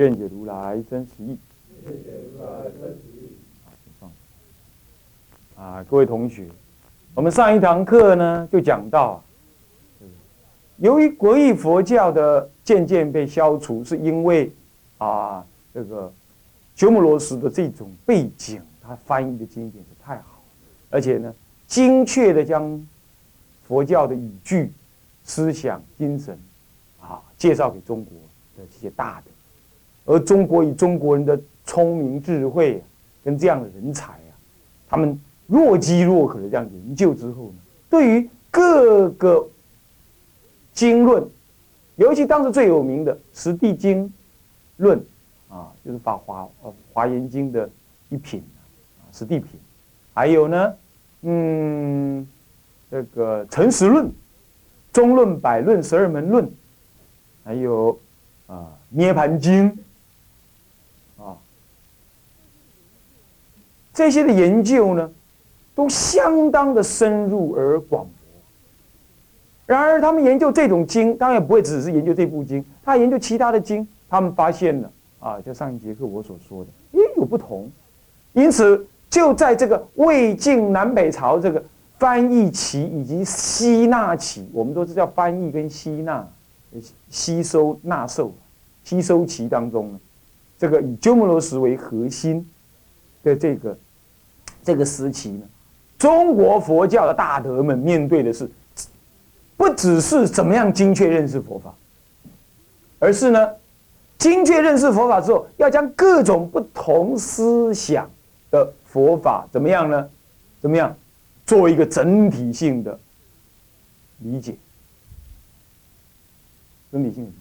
愿解如来真实义。啊，各位同学，我们上一堂课呢就讲到，由于国义佛教的渐渐被消除，是因为啊这个鸠摩罗什的这种背景，他翻译的经典是太好，而且呢精确的将佛教的语句。思想精神，啊，介绍给中国的这些大的，而中国以中国人的聪明智慧跟这样的人才啊，他们若饥若渴的这样研究之后呢，对于各个经论，尤其当时最有名的《十地经论》，啊，就是《法华呃华严经》的一品啊，《十地品》，还有呢，嗯，这个《诚实论》。中论、百论、十二门论，还有啊《涅盘经》这些的研究呢，都相当的深入而广博。然而，他们研究这种经，当然不会只是研究这部经，他研究其他的经，他们发现了啊，就上一节课我所说的，也有不同。因此，就在这个魏晋南北朝这个。翻译期以及吸纳期，我们都是叫翻译跟吸纳，吸收纳受，吸收期当中呢，这个以鸠摩罗什为核心的这个这个时期呢，中国佛教的大德们面对的是，不只是怎么样精确认识佛法，而是呢，精确认识佛法之后，要将各种不同思想的佛法怎么样呢？怎么样？做一个整体性的理解，整体性。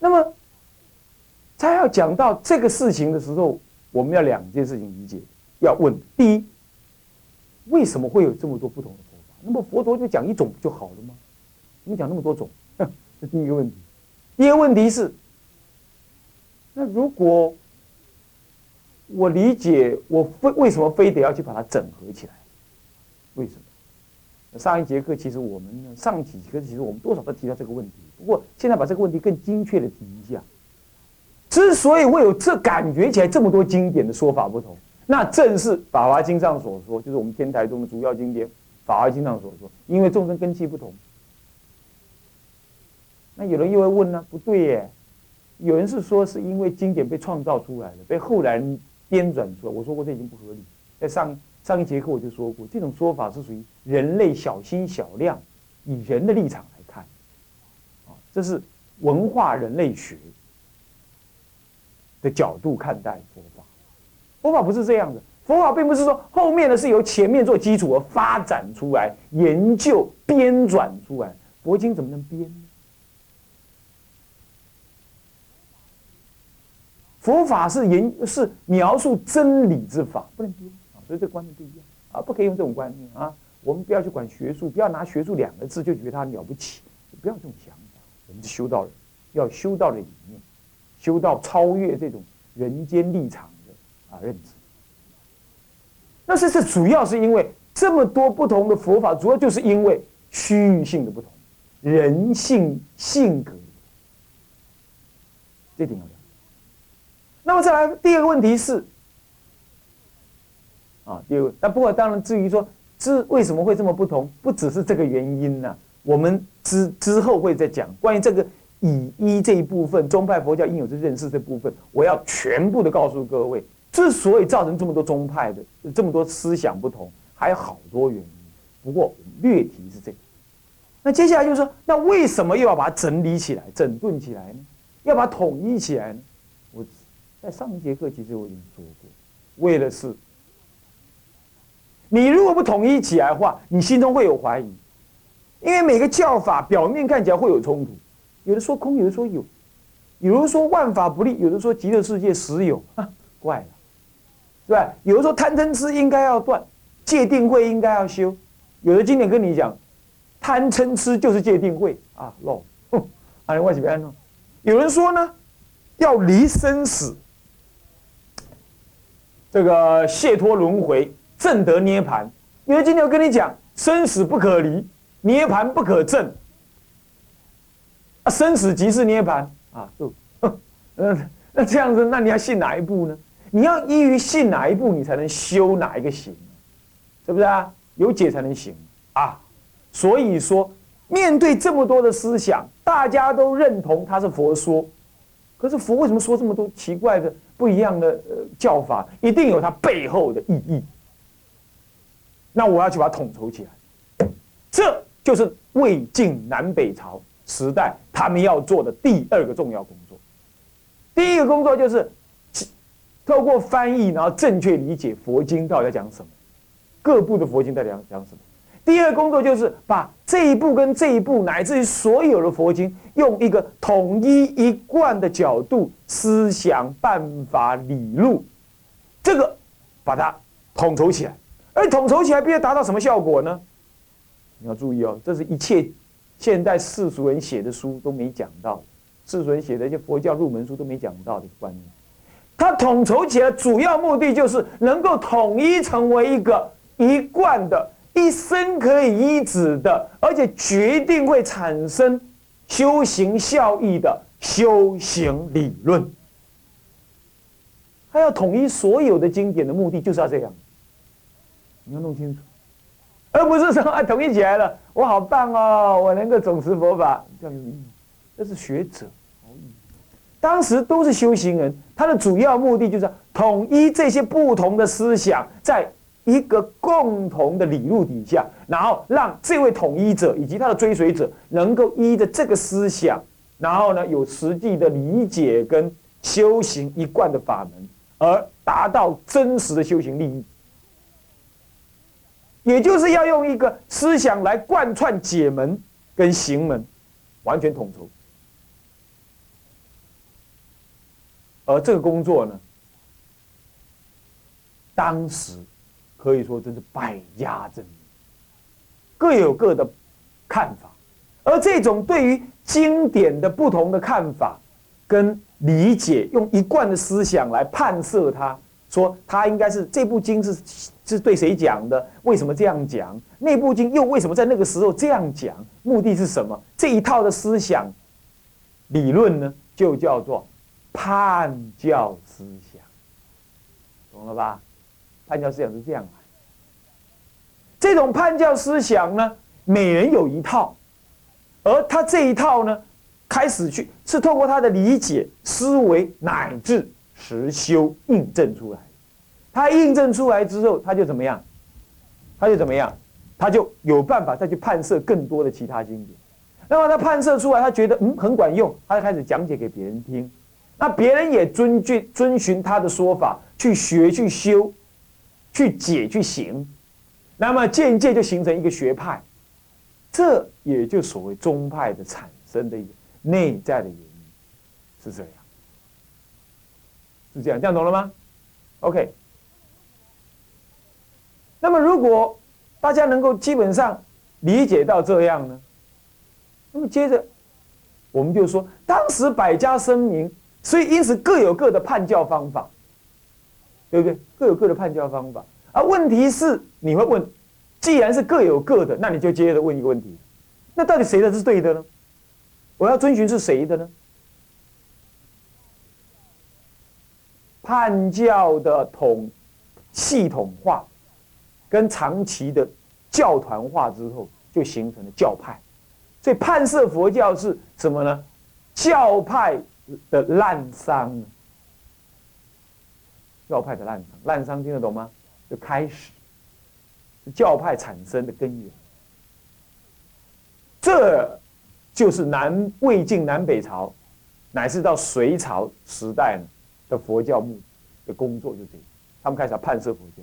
那么，他要讲到这个事情的时候，我们要两件事情理解。要问：第一，为什么会有这么多不同的佛法？那么佛陀就讲一种不就好了吗？怎么讲那么多种？这第一个问题。第二个问题是：那如果我理解，我非为什么非得要去把它整合起来？为什么？上一节课其实我们，上几节课其实我们多少都提到这个问题。不过现在把这个问题更精确的提一下。之所以会有这感觉起来这么多经典的说法不同，那正是《法华经》上所说，就是我们天台宗的主要经典《法华经》上所说，因为众生根器不同。那有人又会问呢？不对耶，有人是说是因为经典被创造出来的，被后来编纂出来。我说过这已经不合理，在上。上一节课我就说过，这种说法是属于人类小心小量，以人的立场来看，啊，这是文化人类学的角度看待佛。佛法不是这样的，佛法并不是说后面的是由前面做基础而发展出来、研究编纂出来。佛经怎么能编呢？佛法是研是描述真理之法，不能编。所以这观念不一样啊，不可以用这种观念啊。我们不要去管学术，不要拿学术两个字就觉得它了不起，不要这种想法。我们是修道人，要修道的理念，修道超越这种人间立场法认知。那是这主要是因为这么多不同的佛法，主要就是因为区域性的不同，人性性格，这点要讲。那么再来第二个问题是。啊，第二，那不过当然，至于说之为什么会这么不同，不只是这个原因呢。我们之之后会再讲关于这个以一这一部分宗派佛教应有之认识这部分，我要全部的告诉各位，之所以造成这么多宗派的这么多思想不同，还有好多原因。不过略提是这个。那接下来就是说，那为什么又要把它整理起来、整顿起来呢？要把它统一起来呢？我在上一节课其实我已经说过，为了是。你如果不统一起来的话，你心中会有怀疑，因为每个教法表面看起来会有冲突，有的说空，有的说有，有人说万法不立，有的说极乐世界实有，怪了，对吧？有的说贪嗔痴应该要断，戒定慧应该要修，有的经典跟你讲，贪嗔痴就是戒定慧啊，漏，啊，外几边呢？有人说呢，要离生死，这个解脱轮回，正得涅盘。有的经典跟你讲，生死不可离，涅盘不可证。啊，生死即是涅盘啊！就，嗯，那这样子，那你要信哪一部呢？你要依于信哪一步，你才能修哪一个行，是不是啊？有解才能行啊！所以说，面对这么多的思想，大家都认同它是佛说，可是佛为什么说这么多奇怪的、不一样的呃教法？一定有它背后的意义。那我要去把它统筹起来，这就是魏晋南北朝。时代，他们要做的第二个重要工作，第一个工作就是透过翻译，然后正确理解佛经到底在讲什么，各部的佛经到底讲讲什么。第二个工作就是把这一部跟这一部，乃至于所有的佛经，用一个统一一贯的角度、思想、办法、理路，这个把它统筹起来。而统筹起来，必须达到什么效果呢？你要注意哦，这是一切。现代世俗人写的书都没讲到，世俗人写的一些佛教入门书都没讲到的观念。他统筹起来，主要目的就是能够统一成为一个一贯的、一生可以依止的，而且决定会产生修行效益的修行理论。他要统一所有的经典的目的就是要这样，你要弄清楚。而不是说啊，统一起来了，我好棒哦，我能够总持佛法，这样有意义。那是学者，当时都是修行人，他的主要目的就是统一这些不同的思想，在一个共同的理路底下，然后让这位统一者以及他的追随者能够依着这个思想，然后呢有实际的理解跟修行一贯的法门，而达到真实的修行利益。也就是要用一个思想来贯穿解门跟行门，完全统筹。而这个工作呢，当时可以说真是百家争鸣，各有各的看法。而这种对于经典的不同的看法跟理解，用一贯的思想来判设它。说他应该是这部经是是对谁讲的？为什么这样讲？那部经又为什么在那个时候这样讲？目的是什么？这一套的思想理论呢，就叫做判教思想，懂了吧？判教思想是这样来。这种判教思想呢，每人有一套，而他这一套呢，开始去是透过他的理解、思维乃至。实修印证出来，他印证出来之后，他就怎么样？他就怎么样？他就有办法再去判设更多的其他经典。那么他判设出来，他觉得嗯很管用，他就开始讲解给别人听。那别人也遵据遵循他的说法去学、去修、去解、去行。那么渐渐就形成一个学派，这也就所谓宗派的产生的一个内在的原因，是这样。是这样，这样懂了吗？OK。那么，如果大家能够基本上理解到这样呢，那么接着我们就说，当时百家争鸣，所以因此各有各的判教方法，对不对？各有各的判教方法。而问题是，你会问，既然是各有各的，那你就接着问一个问题：那到底谁的是对的呢？我要遵循是谁的呢？判教的统系统化，跟长期的教团化之后，就形成了教派。所以判设佛教是什么呢？教派的滥觞。教派的滥觞，滥觞听得懂吗？就开始教派产生的根源。这就是南魏晋南北朝，乃至到隋朝时代呢。的佛教目的工作就这样，他们开始要判设佛教，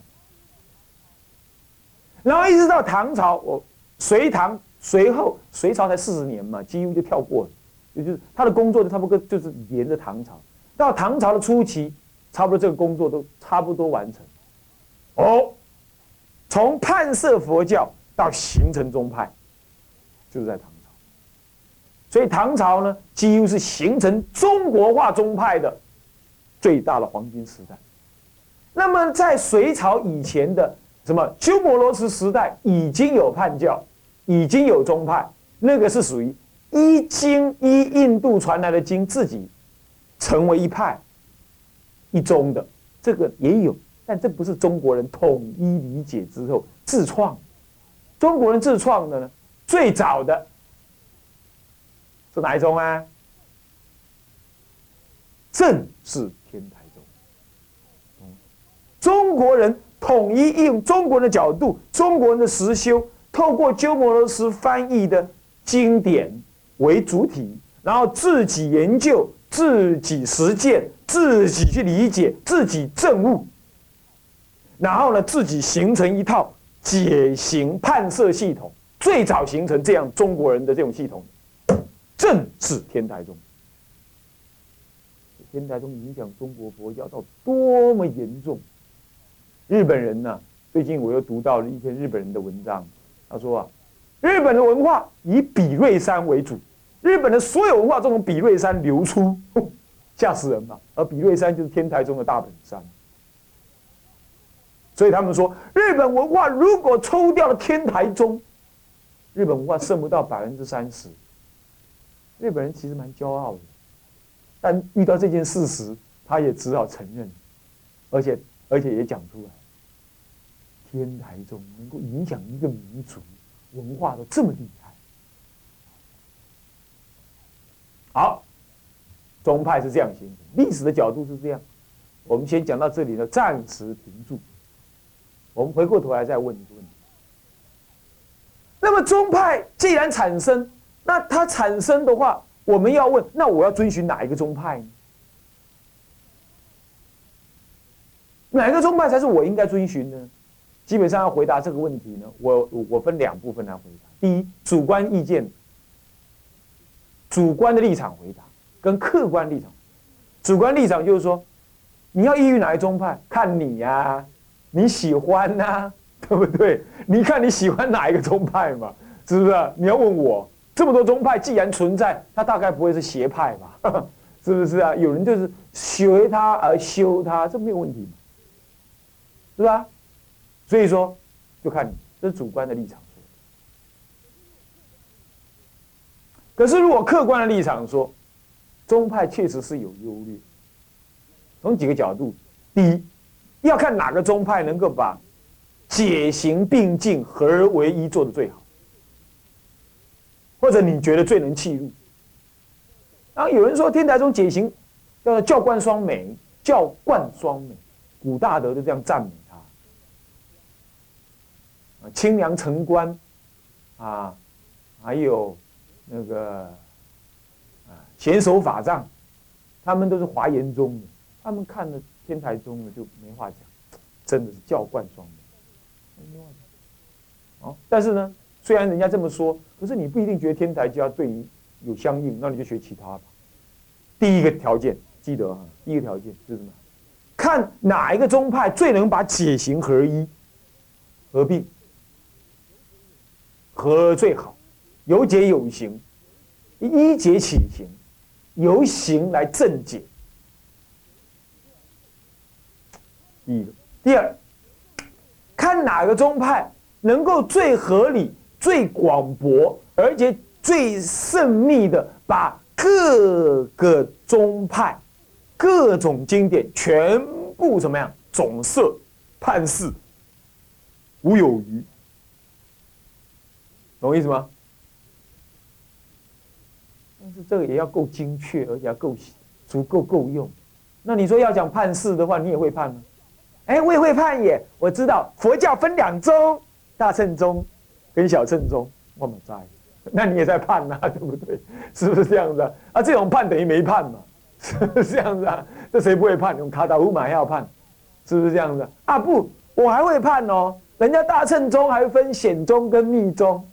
然后一直到唐朝，我隋唐随后隋朝才四十年嘛，几乎就跳过了，也就是他的工作就差不多就是沿着唐朝，到唐朝的初期，差不多这个工作都差不多完成。哦，从判设佛教到形成宗派，就是在唐朝。所以唐朝呢，几乎是形成中国化宗派的最大的黄金时代。那么在隋朝以前的什么鸠摩罗什时代，已经有叛教，已经有宗派，那个是属于依经依印度传来的经自己成为一派一宗的，这个也有。但这不是中国人统一理解之后自创，中国人自创的呢？最早的是哪一宗啊？正是天台宗。中国人统一用中国人的角度，中国人的实修，透过鸠摩罗什翻译的经典为主体，然后自己研究、自己实践、自己去理解、自己证悟。然后呢，自己形成一套解行判设系统，最早形成这样中国人的这种系统，正是天台宗。天台宗影响中国佛教到多么严重？日本人呢？最近我又读到了一篇日本人的文章，他说啊，日本的文化以比瑞山为主，日本的所有文化都从比瑞山流出，吓死人了！而比瑞山就是天台宗的大本山。所以他们说，日本文化如果抽掉了天台宗，日本文化剩不到百分之三十。日本人其实蛮骄傲的，但遇到这件事实，他也只好承认，而且而且也讲出来，天台宗能够影响一个民族文化的这么厉害。好，宗派是这样形成，历史的角度是这样。我们先讲到这里呢，暂时停住。我们回过头来再问一个问题：那么宗派既然产生，那它产生的话，我们要问，那我要遵循哪一个宗派呢？哪个宗派才是我应该遵循呢？基本上要回答这个问题呢，我我分两部分来回答：第一，主观意见、主观的立场回答，跟客观立场。主观立场就是说，你要依于哪一宗派，看你呀。你喜欢呐，对不对？你看你喜欢哪一个宗派嘛？是不是？你要问我，这么多宗派既然存在，它大概不会是邪派吧？是不是啊？有人就是学他而修他，这没有问题嘛？是吧？所以说，就看你这是主观的立场说。可是如果客观的立场说，宗派确实是有优劣，从几个角度，第一。要看哪个宗派能够把解行并进、合而为一做的最好，或者你觉得最能契入。然后有人说天台宗解行叫做教贯双美，教贯双美，古大德就这样赞美他。清凉城关，啊，还有那个啊贤守法藏，他们都是华严宗的，他们看的。天台宗的就没话讲，真的是教贯双的，没话讲。哦，但是呢，虽然人家这么说，可是你不一定觉得天台教对于有相应，那你就学其他吧。第一个条件记得啊，第一个条件是什么？看哪一个宗派最能把解行合一、合并、合最好，有解有行，一解起行，由行来正解。第一，第二，看哪个宗派能够最合理、最广博，而且最慎密的把各个宗派、各种经典全部怎么样总摄判释，无有余，懂我意思吗？是这个也要够精确，而且要够足够够用。那你说要讲判事的话，你也会判吗？哎，我也会判也。我知道佛教分两宗，大乘宗跟小乘宗。我们在，那你也在判呐，对不对？是不是这样子啊？啊，这种判等于没判嘛，是不是这样子啊？这谁不会判？用卡达乌马要判，是不是这样子啊？不，我还会判哦。人家大乘宗还分显宗跟密宗，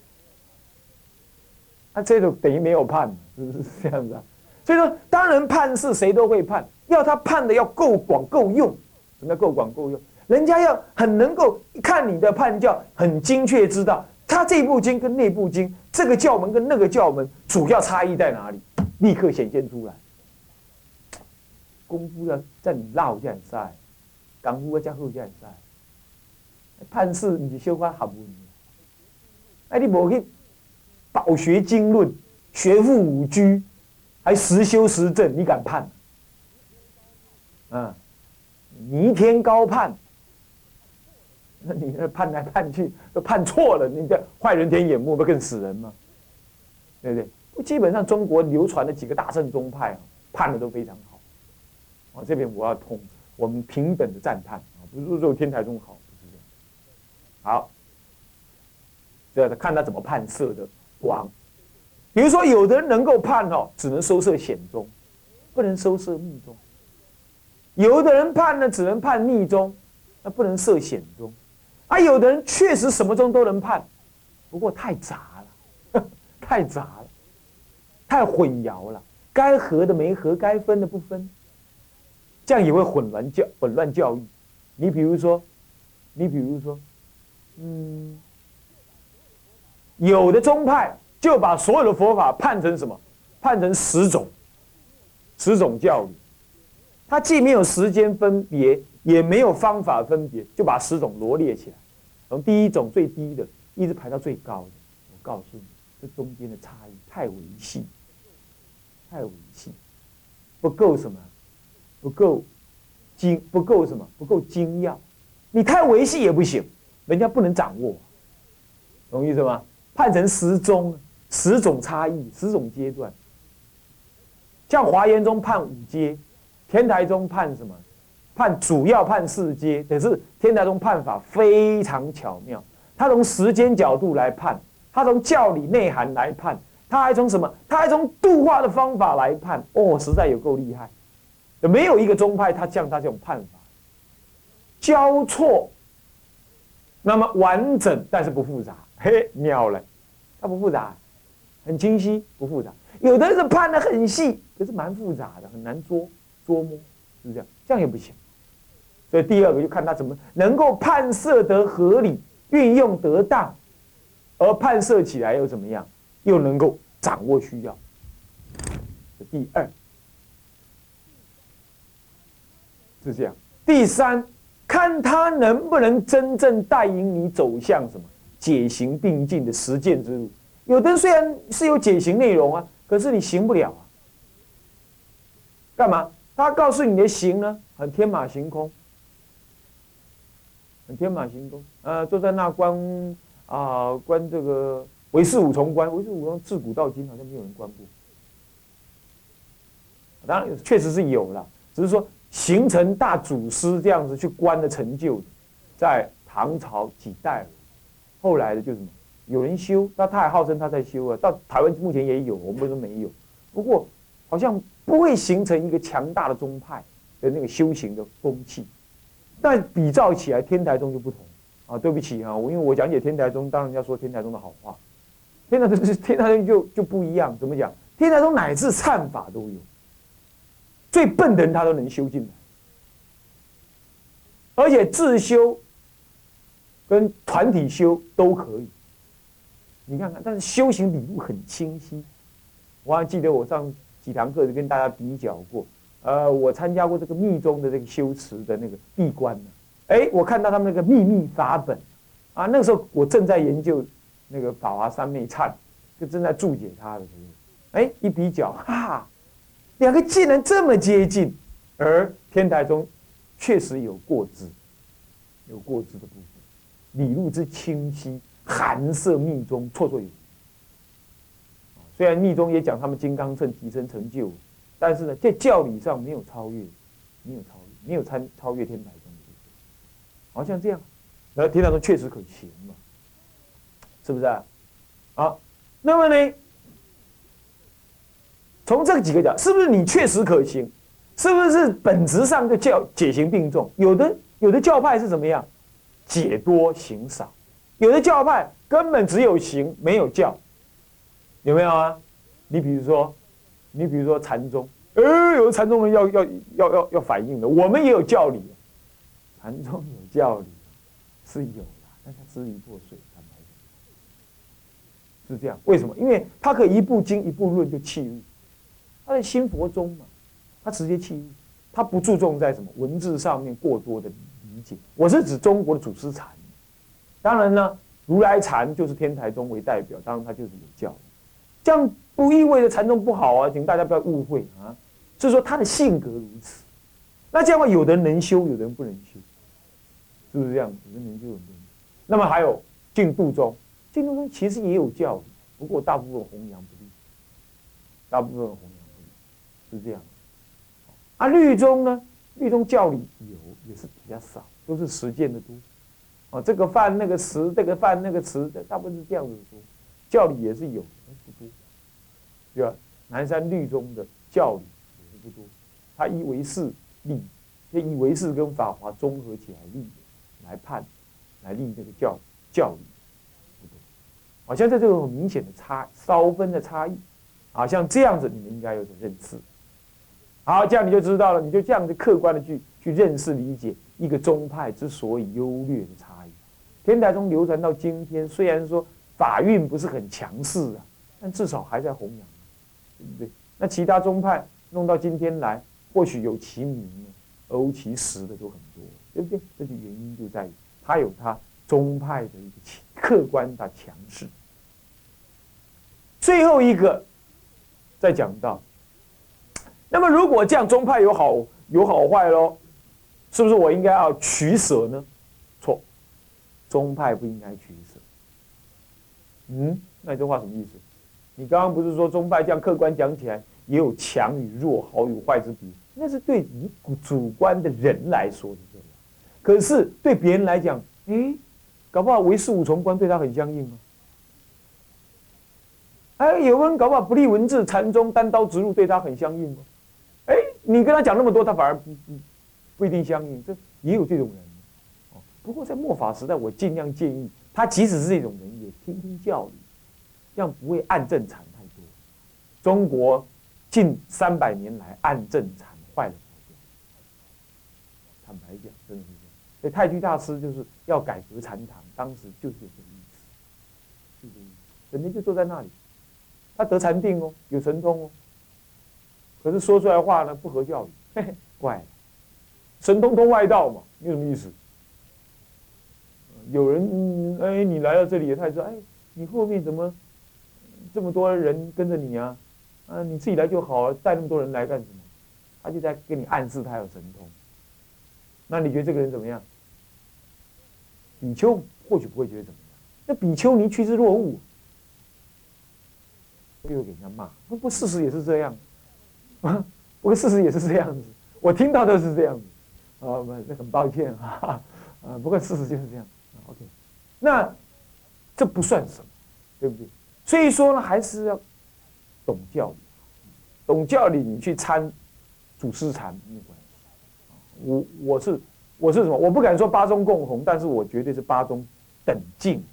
那这种等于没有判，是不是这样子啊？所以说，当然判事谁都会判，要他判的要够广够用，什么叫够广够用？人家要很能够看你的判教，很精确知道他这部经跟那部经，这个教门跟那个教门主要差异在哪里，立刻显现出来。功夫要在你绕这样赛，功夫要加好这样赛。判事你是小可学问，哎，你无去饱学经论，学富五居。还实修实证，你敢判？嗯，弥天高判，那你那判来判去都判错了，你这坏人天眼目，不更死人吗？对不对？基本上中国流传的几个大圣宗派啊，判的都非常好。啊，这边我要通，我们平等的赞叹啊，不是说天台宗好，不是这样。好，这看他怎么判色的王。比如说，有的人能够判哦，只能收摄显宗，不能收摄密宗；有的人判呢，只能判密宗，那不能摄显宗。啊，有的人确实什么宗都能判，不过太杂了，太杂了，太混淆了，该合的没合，该分的不分，这样也会混乱教混乱教育。你比如说，你比如说，嗯，有的宗派。就把所有的佛法判成什么？判成十种，十种教育。他既没有时间分别，也没有方法分别，就把十种罗列起来，从第一种最低的，一直排到最高的。我告诉你，这中间的差异太维系，太维系，不够什么？不够精，不够什么？不够精要。你太维系也不行，人家不能掌握，懂意思吗？判成十宗。十种差异，十种阶段。像华严中判五阶，天台中判什么？判主要判四阶。可是天台中判法非常巧妙，他从时间角度来判，他从教理内涵来判，他还从什么？他还从度化的方法来判。哦，实在有够厉害！没有一个宗派他像他这种判法，交错，那么完整，但是不复杂。嘿，妙了，它不复杂。很清晰，不复杂。有的是判的很细，可是蛮复杂的，很难捉捉摸，是不是这样，这样也不行。所以第二个就看他怎么能够判设得合理，运用得当，而判设起来又怎么样，又能够掌握需要。第二是这样。第三，看他能不能真正带领你走向什么解行并进的实践之路。有的虽然是有解行内容啊，可是你行不了啊。干嘛？他告诉你的行呢，很天马行空，很天马行空。呃，坐在那观啊，观这个唯是五重观，唯是五重自古到今好像没有人观过。当然确实是有了，只是说形成大祖师这样子去观的成就，在唐朝几代，后来的就什么？有人修，那他还号称他在修啊。到台湾目前也有，我们为什么没有？不过好像不会形成一个强大的宗派的那个修行的风气。但比照起来，天台宗就不同啊。对不起啊，我因为我讲解天台宗，当然要说天台宗的好话。天台宗是天台宗就就不一样，怎么讲？天台宗乃至忏法都有，最笨的人他都能修进来，而且自修跟团体修都可以。你看看，但是修行理路很清晰。我还记得我上几堂课就跟大家比较过，呃，我参加过这个密宗的这个修持的那个闭关呢。哎，我看到他们那个秘密法本，啊，那个时候我正在研究那个法华三昧忏，就正在注解它的时候，哎，一比较，哈，两个竟然这么接近，而天台宗确实有过之，有过之的部分，理路之清晰。寒色密宗绰绰有余。虽然密宗也讲他们金刚乘提升成就，但是呢，在教理上没有超越，没有超越，没有参超越天台宗。好像这样，那天台宗确实可行嘛？是不是啊？好，那么呢，从这几个讲，是不是你确实可行？是不是本质上就教解行并重？有的有的教派是怎么样？解多行少。有的教派根本只有行没有教，有没有啊？你比如说，你比如说禅宗，哎，有的禅宗人要要要要要反应的，我们也有教理，禅宗有教理是有的，但它支离破碎，坦白讲是这样。为什么？因为他可以一部经一部论就弃入，他在新佛宗嘛，他直接弃入，他不注重在什么文字上面过多的我是指中国的祖师禅，当然呢，如来禅就是天台宗为代表，当然他就是有教。这样不意味着禅宗不好啊，请大家不要误会啊。是说他的性格如此，那这样的话，有的人能修，有的人不能修，是不是这样？有的人能修，有的人。那么还有净度宗，净度宗其实也有教，不过大部分弘扬不力，大部分弘扬不力，是这样。啊，律宗呢？律宗教理有，也是比较少，都是实践的多。哦，这个犯那个词，这个犯那个词，大部分是这样子多。教理也是有，但是不多，对吧？南山律宗的教理也是不多，他以为是立，以为是跟法华综合起来立，来判，来立这个教教理，不多。好像在这种明显的差稍分的差异，啊，像这样子，你们应该有所认识。好，这样你就知道了，你就这样子客观的去去认识理解一个宗派之所以优劣的差异。天台宗流传到今天，虽然说。法运不是很强势啊，但至少还在弘扬，对不对？那其他宗派弄到今天来，或许有其名，而无其实的都很多，对不对？这就原因就在于它有它宗派的一个客观的强势。最后一个再讲到，那么如果这样宗派有好有好坏喽，是不是我应该要取舍呢？错，宗派不应该取舍。嗯，那这话什么意思？你刚刚不是说宗派这样客观讲起来也有强与弱、好与坏之比？那是对你主观的人来说的，可是对别人来讲，哎，搞不好唯识五重观对他很相应吗？哎，有人搞不好不立文字禅宗单刀直入对他很相应吗？你跟他讲那么多，他反而不不不一定相信，这也有这种人。哦，不过在末法时代，我尽量建议。他即使是这种人，也听听教理，这样不会暗正禅太多。中国近三百年来暗正禅坏了太多。坦白讲，真的是这样。所以太虚大师就是要改革禅堂，当时就是这个意思，就这个意思。人家就坐在那里，他得禅定哦，有神通哦，可是说出来话呢不合教理，嘿嘿，怪了。神通通外道嘛，有什么意思？有人哎，你来到这里，他也说哎，你后面怎么这么多人跟着你啊？啊，你自己来就好了，带那么多人来干什么？他就在跟你暗示他有神通。那你觉得这个人怎么样？比丘或许不会觉得怎么样，那比丘尼趋之若鹜，又给人家骂。不不，事实也是这样啊，不过事实也是这样子，我听到的是这样子啊，不，那很抱歉啊，啊，不过事实就是这样。OK，那这不算什么，对不对？所以说呢，还是要懂教理，懂教理，你去参祖师禅没关系。我我是我是什么？我不敢说八中共红，但是我绝对是八中等进。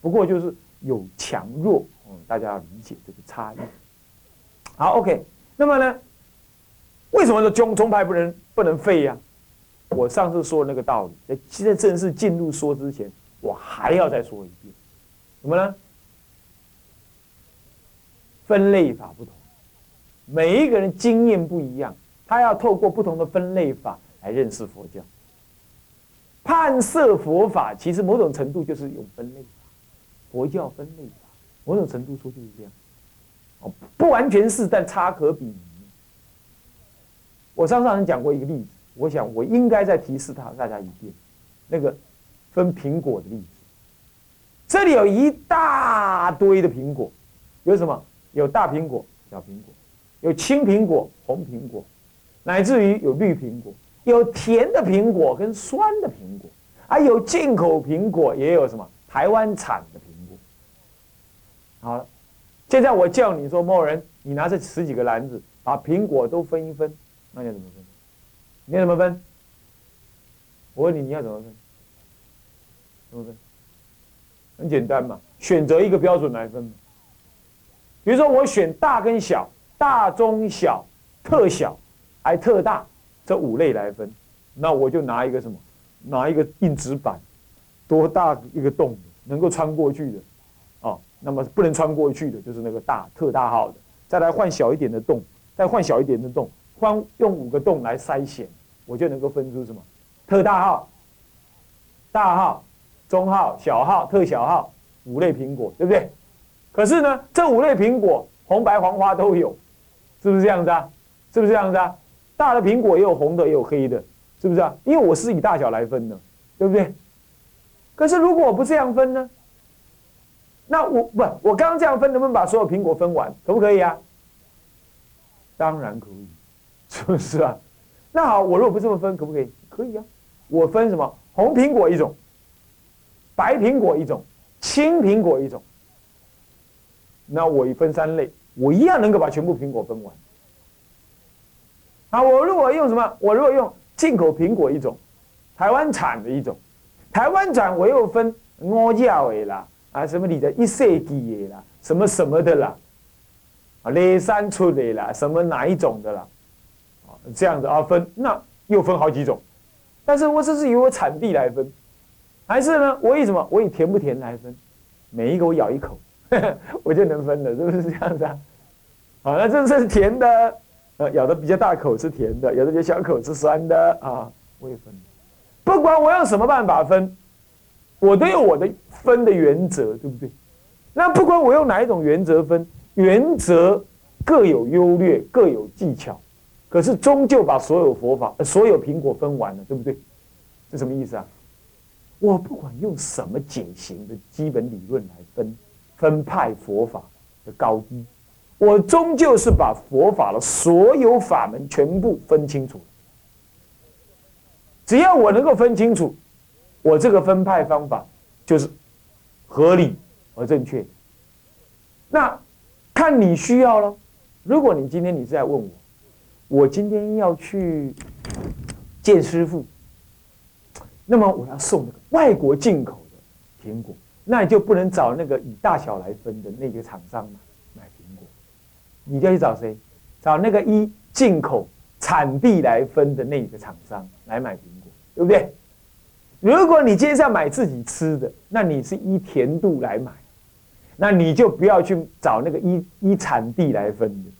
不过就是有强弱，大家要理解这个差异。好，OK，那么呢，为什么说宗宗派不能不能废呀？我上次说的那个道理，在现在正式进入说之前，我还要再说一遍，什么呢？分类法不同，每一个人经验不一样，他要透过不同的分类法来认识佛教。判色佛法其实某种程度就是用分类法，佛教分类法，某种程度说就是这样。不完全是，但差可比拟。我上次好像讲过一个例子。我想，我应该再提示他大家一遍，那个分苹果的例子。这里有一大堆的苹果，有什么？有大苹果、小苹果，有青苹果、红苹果，乃至于有绿苹果，有甜的苹果跟酸的苹果，还有进口苹果，也有什么台湾产的苹果。好了，现在我叫你说，某人，你拿这十几个篮子，把苹果都分一分，那要怎么分？你要怎么分？我问你，你要怎么分？怎么分？很简单嘛，选择一个标准来分嘛。比如说我选大跟小、大中小、特小，还特大这五类来分，那我就拿一个什么，拿一个硬纸板，多大一个洞能够穿过去的，那么不能穿过去的就是那个大特大号的，再来换小一点的洞，再换小一点的洞，换用五个洞来筛选，我就能够分出什么特大号、大号、中号、小号、特小号五类苹果，对不对？可是呢，这五类苹果红白黄花都有，是不是这样子啊？是不是这样子啊？大的苹果也有红的，也有黑的，是不是啊？因为我是以大小来分的，对不对？可是如果我不这样分呢？那我不，我刚刚这样分，能不能把所有苹果分完？可不可以啊？当然可以，是不是啊？那好，我如果不这么分，可不可以？可以啊。我分什么？红苹果一种，白苹果一种，青苹果一种。那我一分三类，我一样能够把全部苹果分完。啊，我如果用什么？我如果用进口苹果一种，台湾产的一种，台湾产我又分阿价的啦，啊什么你的一世纪的啦，什么什么的啦，啊雷山出的啦，什么哪一种的啦，啊这样子啊分，那又分好几种。但是我这是以我产地来分，还是呢？我以什么？我以甜不甜来分，每一个我咬一口。我就能分了，是不是这样子啊？好，那这是甜的，呃，咬的比较大口是甜的，咬的比较小口是酸的啊。我也分，不管我用什么办法分，我都有我的分的原则，对不对？那不管我用哪一种原则分，原则各有优劣，各有技巧，可是终究把所有佛法、所有苹果分完了，对不对？这什么意思啊？我不管用什么解行的基本理论来分。分派佛法的高低，我终究是把佛法的所有法门全部分清楚。只要我能够分清楚，我这个分派方法就是合理而正确。那看你需要了。如果你今天你是在问我，我今天要去见师傅，那么我要送那个外国进口的苹果。那你就不能找那个以大小来分的那个厂商嘛，买苹果，你就去找谁？找那个一进口产地来分的那个厂商来买苹果，对不对？如果你今天是要买自己吃的，那你是依甜度来买，那你就不要去找那个依依产地来分的，